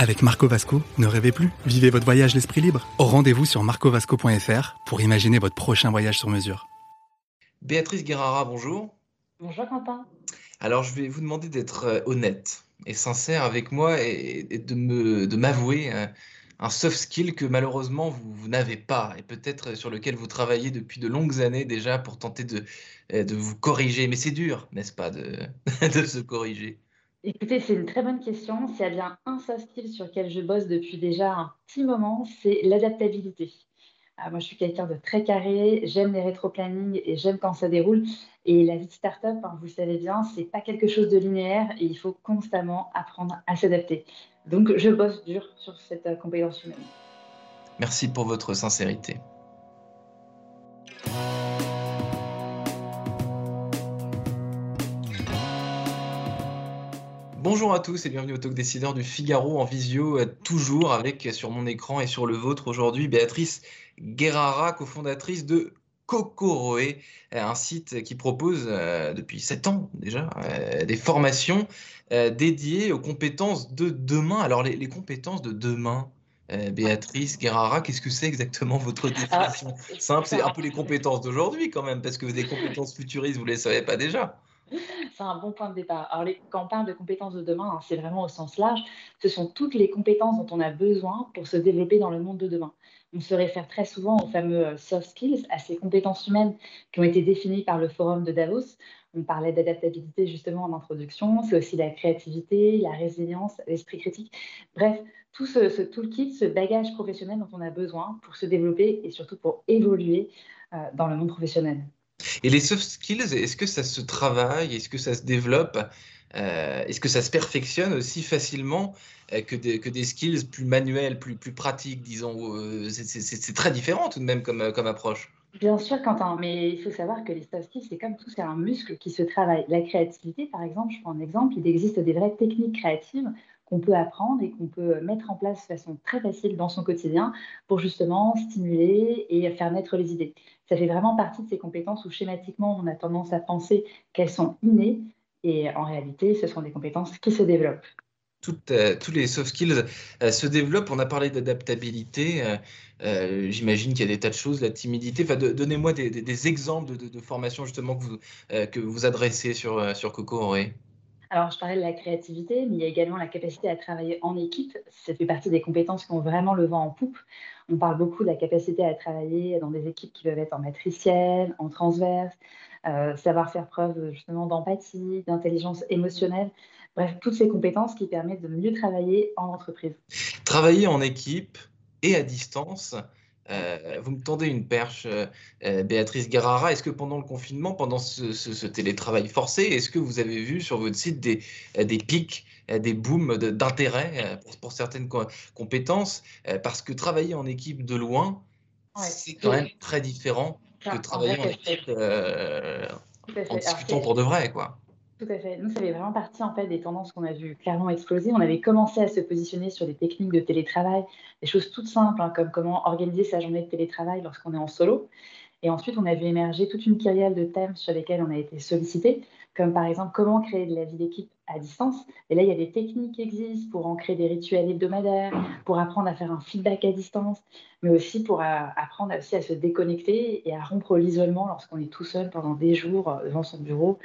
Avec Marco Vasco, ne rêvez plus, vivez votre voyage l'esprit libre. Au rendez-vous sur marcovasco.fr pour imaginer votre prochain voyage sur mesure. Béatrice Guerrara, bonjour. Bonjour Quentin. Alors je vais vous demander d'être euh, honnête et sincère avec moi et, et de me de m'avouer un, un soft skill que malheureusement vous, vous n'avez pas et peut-être sur lequel vous travaillez depuis de longues années déjà pour tenter de, euh, de vous corriger. Mais c'est dur, n'est-ce pas, de, de se corriger? Écoutez, c'est une très bonne question. S'il y a bien un soft skill sur lequel je bosse depuis déjà un petit moment, c'est l'adaptabilité. Ah, moi, je suis quelqu'un de très carré, j'aime les rétro-plannings et j'aime quand ça déroule. Et la vie de start-up, hein, vous le savez bien, c'est pas quelque chose de linéaire et il faut constamment apprendre à s'adapter. Donc, je bosse dur sur cette euh, compétence humaine. Merci pour votre sincérité. Bonjour à tous et bienvenue au Talk Décideur du Figaro en visio, euh, toujours avec euh, sur mon écran et sur le vôtre aujourd'hui Béatrice Guerrara, cofondatrice de Kokoroe, euh, un site qui propose euh, depuis 7 ans déjà euh, des formations euh, dédiées aux compétences de demain. Alors les, les compétences de demain, Béatrice Guerrara, qu'est-ce que c'est exactement votre définition? simple C'est un peu les compétences d'aujourd'hui quand même, parce que des compétences futuristes, vous ne les savez pas déjà. C'est un bon point de départ. Alors, les- quand on parle de compétences de demain, hein, c'est vraiment au sens large. Ce sont toutes les compétences dont on a besoin pour se développer dans le monde de demain. On se réfère très souvent aux fameux euh, soft skills, à ces compétences humaines qui ont été définies par le forum de Davos. On parlait d'adaptabilité justement en introduction. C'est aussi la créativité, la résilience, l'esprit critique. Bref, tout ce, ce toolkit, ce bagage professionnel dont on a besoin pour se développer et surtout pour évoluer euh, dans le monde professionnel. Et les soft skills, est-ce que ça se travaille? Est-ce que ça se développe? Euh, Est-ce que ça se perfectionne aussi facilement euh, que des, que des skills plus manuels, plus, plus pratiques, disons Euh, c'est- très différent tout de même comme, comme approche? Bien sûr, Quentin, mais il faut savoir que les soft skills, c'est comme tout, c'est un muscle qui se travaille. La créativité, par exemple, je prends un exemple, il existe des vraies techniques créatives qu'on peut apprendre et qu'on peut mettre en place de façon très facile dans son quotidien pour justement stimuler et faire naître les idées. Ça fait vraiment partie de ces compétences où schématiquement, on a tendance à penser qu'elles sont innées et en réalité, ce sont des compétences qui se développent. Toutes, euh, tous les soft skills euh, se développent. On a parlé d'adaptabilité. euh, J'imagine qu'il y a des tas de choses, la timidité. Enfin, Donnez-moi des, des- exemples de, formations justement que vous, que vous adressez sur, sur Coco Auré. Alors, je parlais de la créativité, mais il y a également la capacité à travailler en équipe. Ça fait partie des compétences qui ont vraiment le vent en poupe. On parle beaucoup de la capacité à travailler dans des équipes qui peuvent être en matriciel, en transverse, euh, savoir faire preuve justement d'empathie, d'intelligence émotionnelle. Bref, toutes ces compétences qui permettent de mieux travailler en entreprise. Travailler en équipe et à distance. Euh, vous me tendez une perche, euh, euh, Béatrice Guerrara. Est-ce que pendant le confinement, pendant ce, ce- ce télétravail forcé, est-ce que vous avez vu sur votre site des, des pics, des booms d'intérêt pour, pour certaines co- compétences? Parce que travailler en équipe de loin, Ouais. c'est quand même très différent que travailler en équipe euh, en discutant pour de vrai, quoi. Tout à fait. Nous, ça fait vraiment partie en fait des tendances qu'on a vu clairement exploser. On avait commencé à se positionner sur des techniques de télétravail, des choses toutes simples, hein, comme comment organiser sa journée de télétravail lorsqu'on est en solo. Et ensuite, on a vu émerger toute une kyrielle de thèmes sur lesquels on a été sollicité, comme par exemple comment créer de la vie d'équipe à distance. Et là, il y a des techniques qui existent pour ancrer des rituels hebdomadaires, pour apprendre à faire un feedback à distance, mais aussi pour euh, apprendre aussi à se déconnecter et à rompre l'isolement lorsqu'on est tout seul pendant des jours euh, devant son bureau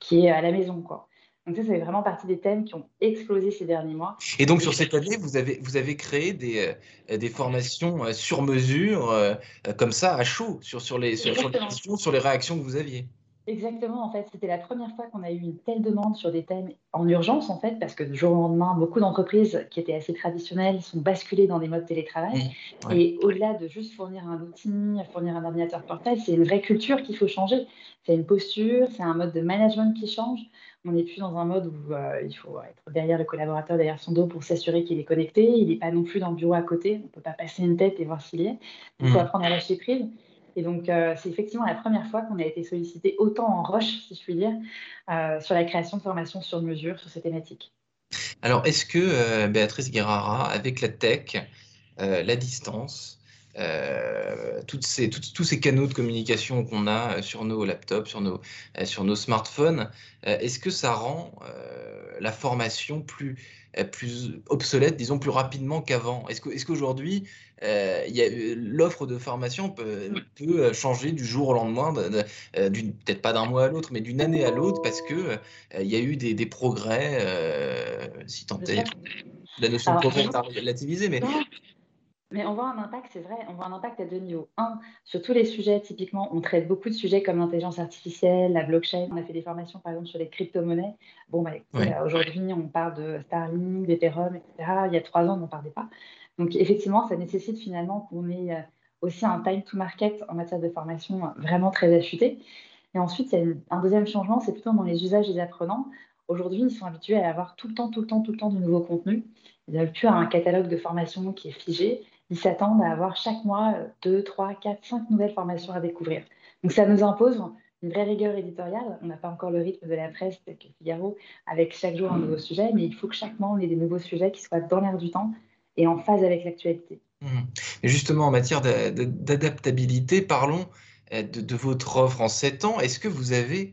qui est à la maison, quoi. Donc ça, ça fait vraiment partie des thèmes qui ont explosé ces derniers mois. Et donc, sur cette année, vous avez, vous avez créé des, euh, des formations euh, sur mesure, euh, comme ça, à chaud, sur, sur, les, sur, sur les Exactement. questions, sur les réactions que vous aviez. Exactement, en fait, c'était la première fois qu'on a eu une telle demande sur des thèmes en urgence, en fait, parce que du jour au lendemain, beaucoup d'entreprises qui étaient assez traditionnelles sont basculées dans des modes télétravail. Mmh, ouais. Et au-delà de juste fournir un outil, fournir un ordinateur portable, c'est une vraie culture qu'il faut changer. C'est une posture, c'est un mode de management qui change. On n'est plus dans un mode où euh, il faut être derrière le collaborateur, derrière son dos pour s'assurer qu'il est connecté. Il n'est pas non plus dans le bureau à côté. On ne peut pas passer une tête et voir s'il y est. Il faut Mhm. apprendre à lâcher prise. Et donc, c'est effectivement la première fois qu'on a été sollicité autant en roche, si je puis dire, sur la création de formations sur mesure sur ces thématiques. Alors, est-ce que Béatrice Guerrara, avec la tech, la distance, euh, tous ces canaux de communication qu'on a euh, sur nos laptops, euh, sur nos smartphones, est-ce que ça rend la formation plus, plus obsolète, disons plus rapidement qu'avant. Est-ce est qu'aujourd'hui, l'offre de formation peut, peut, changer du jour au lendemain, peut-être pas d'un mois à l'autre, mais d'une année à l'autre, parce qu'il il y a eu des, des progrès, si tant est, la notion de progrès est à relativiser, mais mais on voit un impact, c'est vrai, on voit un impact à deux niveaux. Un, sur tous les sujets, typiquement, on traite beaucoup de sujets comme l'intelligence artificielle, la blockchain. On a fait des formations, par exemple, sur les crypto-monnaies. Bon, bah, aujourd'hui, on parle de Starlink, d'Ethereum, etc. Il y a trois ans, on n'en parlait pas. Donc, effectivement, ça nécessite finalement qu'on ait euh, aussi un time to market en matière de formation euh, vraiment très affûté. Et ensuite, il y a un deuxième changement, c'est plutôt dans les usages des apprenants. Aujourd'hui, ils sont habitués à avoir tout le temps, tout le temps, tout le temps du nouveau contenu. Ils n'ont plus un catalogue de formation qui est figé ils s'attendent à avoir chaque mois 2, 3, 4, 5 nouvelles formations à découvrir. Donc ça nous impose une vraie rigueur éditoriale. On n'a pas encore le rythme de la presse que Figaro avec chaque jour un nouveau sujet, mais il faut que chaque mois on ait des nouveaux sujets qui soient dans l'air du temps et en phase avec l'actualité. Mmh. Justement, en matière d'adaptabilité, parlons euh, de, votre offre en 7 ans. Est-ce que vous avez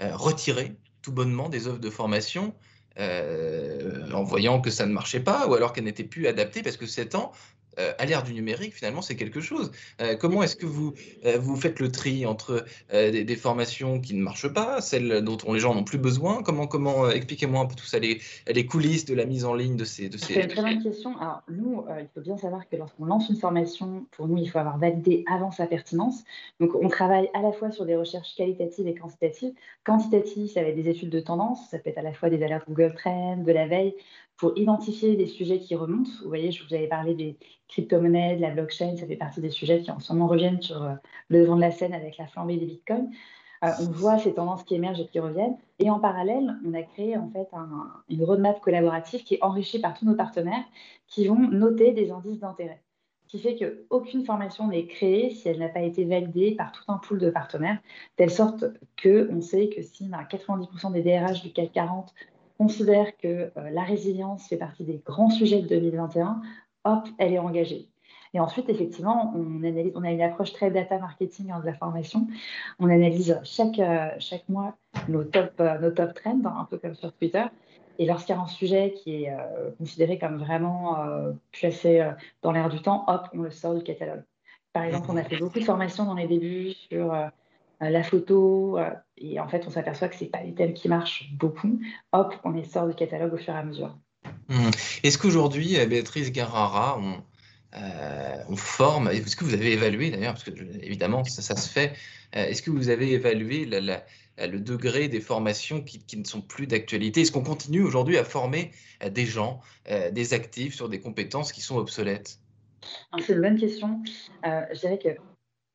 euh, retiré tout bonnement des offres de formation euh, en voyant que ça ne marchait pas ou alors qu'elle n'était plus adaptée parce que 7 ans, euh, à l'ère du numérique, finalement, c'est quelque chose. Euh, comment est-ce que vous, euh, vous faites le tri entre des, formations qui ne marchent pas, celles dont les gens n'ont plus besoin? Comment, comment expliquez-moi un peu tout ça, les, les, coulisses de la mise en ligne de ces... De ces... C'est une très bonne question. Alors, nous, il faut bien savoir que lorsqu'on lance une formation, pour nous, il faut avoir validé avant sa pertinence. Donc, on travaille à la fois sur des recherches qualitatives et quantitatives. Quantitatives, ça va être des études de tendance, ça peut être à la fois des alertes Google Trends, de la veille, pour identifier des sujets qui remontent. Vous voyez, je vous avais parlé des crypto-monnaies, de la blockchain, ça fait partie des sujets qui en ce moment reviennent sur euh, le devant de la scène avec la flambée des bitcoins. Euh, on voit ces tendances qui émergent et qui reviennent. Et en parallèle, on a créé en fait une roadmap collaborative qui est enrichie par tous nos partenaires qui vont noter des indices d'intérêt. Ce qui fait qu'aucune formation n'est créée si elle n'a pas été validée par tout un pool de partenaires, telle sorte qu'on sait que si 90% des DRH du CAC 40 considère que euh, la résilience fait partie des grands sujets de 2021, hop, elle est engagée. Et ensuite, effectivement, on, analyse, on a une approche très data marketing hein, de la formation. On analyse chaque, euh, chaque mois nos top, euh, nos top trends, un peu comme sur Twitter. Et lorsqu'il y a un sujet qui est considéré comme vraiment placé dans l'air du temps, hop, on le sort du catalogue. Par exemple, on a fait beaucoup de formations dans les débuts sur la photo, euh, et en fait, on s'aperçoit que ce n'est pas les thèmes qui marchent beaucoup. Hop, on les sort du catalogue au fur et à mesure. Mmh. Est-ce qu'aujourd'hui, euh, Béatrice Garrara, on, on forme, est-ce que vous avez évalué d'ailleurs, parce que évidemment ça, ça se fait, est-ce que vous avez évalué le degré des formations qui, qui ne sont plus d'actualité? Est-ce qu'on continue aujourd'hui à former des gens, des actifs sur des compétences qui sont obsolètes? C'est une bonne question. je dirais que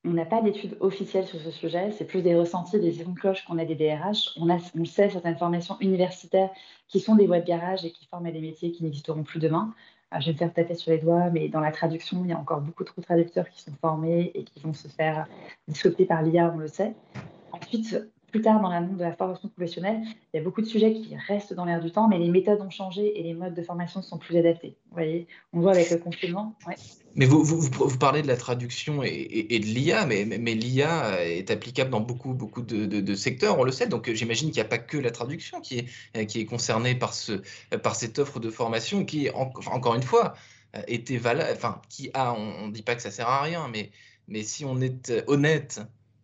on n'a pas d'études officielles sur ce sujet, c'est plus des ressentis, des sons de cloche qu'on a des DRH. On, sait, certaines formations universitaires qui sont des voies de garage et qui forment à des métiers qui n'existeront plus demain. Euh, je vais me faire taper sur les doigts, mais dans la traduction, il y a encore beaucoup trop de traducteurs qui sont formés et qui vont se faire disrupter par l'IA, on le sait. Ensuite, plus tard dans la de la formation professionnelle, il y a beaucoup de sujets qui restent dans l'air du temps, mais les méthodes ont changé et les modes de formation sont plus adaptés. Vous voyez, on voit avec le confinement. Mais vous, vous, parlez de la traduction et, de l'IA, mais, l'IA est applicable dans beaucoup, beaucoup de, secteurs, on le sait. Donc j'imagine qu'il n'y a pas que la traduction qui est, est concernée par, ce, par cette offre de formation qui, encore une fois, était valable, enfin, qui a, on ne dit pas que ça sert à rien, mais, mais si on est honnête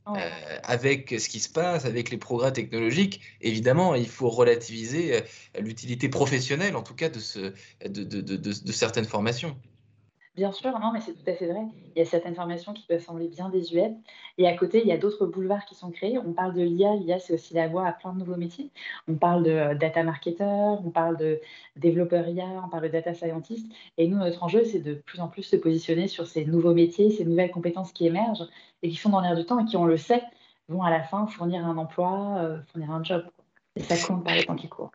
euh, avec ce qui se passe, avec les progrès technologiques, évidemment, il faut relativiser euh, l'utilité professionnelle, en tout cas, de, ce, de, de, de certaines formations. Bien sûr, non, mais c'est tout à fait vrai. Il y a certaines formations qui peuvent sembler bien désuètes. Et à côté, il y a d'autres boulevards qui sont créés. On parle de l'IA. L'IA, c'est aussi la voie à plein de nouveaux métiers. On parle de euh, data marketer, on parle de développeur IA, on parle de data scientist. Et nous, notre enjeu, c'est de plus en plus se positionner sur ces nouveaux métiers, ces nouvelles compétences qui émergent et qui sont dans l'air du temps et qui, on le sait, vont à la fin fournir un emploi, euh, fournir un job. Et ça compte par les temps qui courent.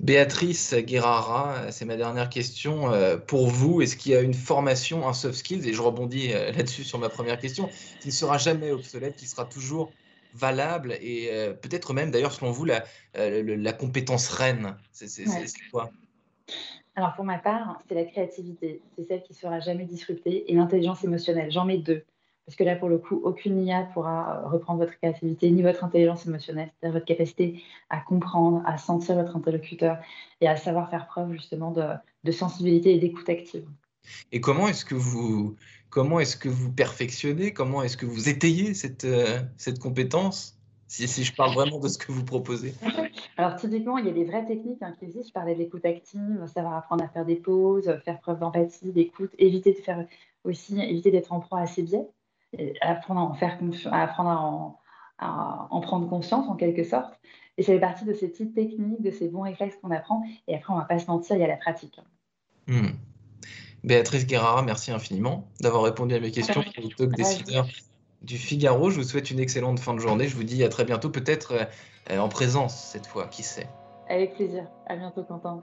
Béatrice Guerrara, c'est ma dernière question. Euh, pour vous, est-ce qu'il y a une formation, un soft skills, et je rebondis euh, là-dessus sur ma première question, qui ne sera jamais obsolète, qui sera toujours valable et euh, peut-être même d'ailleurs selon vous la, la compétence reine? C'est quoi? Alors pour ma part, c'est la créativité. C'est celle qui ne sera jamais disruptée et l'intelligence émotionnelle. J'en mets deux. Parce que là, pour le coup, aucune IA pourra euh, reprendre votre créativité ni votre intelligence émotionnelle, c'est-à-dire votre capacité à comprendre, à sentir votre interlocuteur et à savoir faire preuve justement de, sensibilité et d'écoute active. Et comment est-ce que vous comment est-ce que vous perfectionnez, comment est-ce que vous étayez cette, euh, cette compétence si, si, je parle vraiment de ce que vous proposez? Alors typiquement, il y a des vraies techniques hein, qui existent. Je parlais de l'écoute active, savoir apprendre à faire des pauses, faire preuve d'empathie, d'écoute, éviter de faire aussi éviter d'être en proie à ses biais apprendre à en faire apprendre à en, prendre conscience en quelque sorte. Et ça fait partie de ces petites techniques, de ces bons réflexes qu'on apprend. Et après, on ne va pas se mentir, il y a la pratique. Hmm. Béatrice Guerrara, merci infiniment d'avoir répondu à mes questions pour le talk décideur du Figaro. Je vous souhaite une excellente fin de journée. Je vous dis à très bientôt, peut-être euh, en présence cette fois, qui sait. Avec plaisir. À bientôt, Quentin.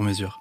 sur mesure.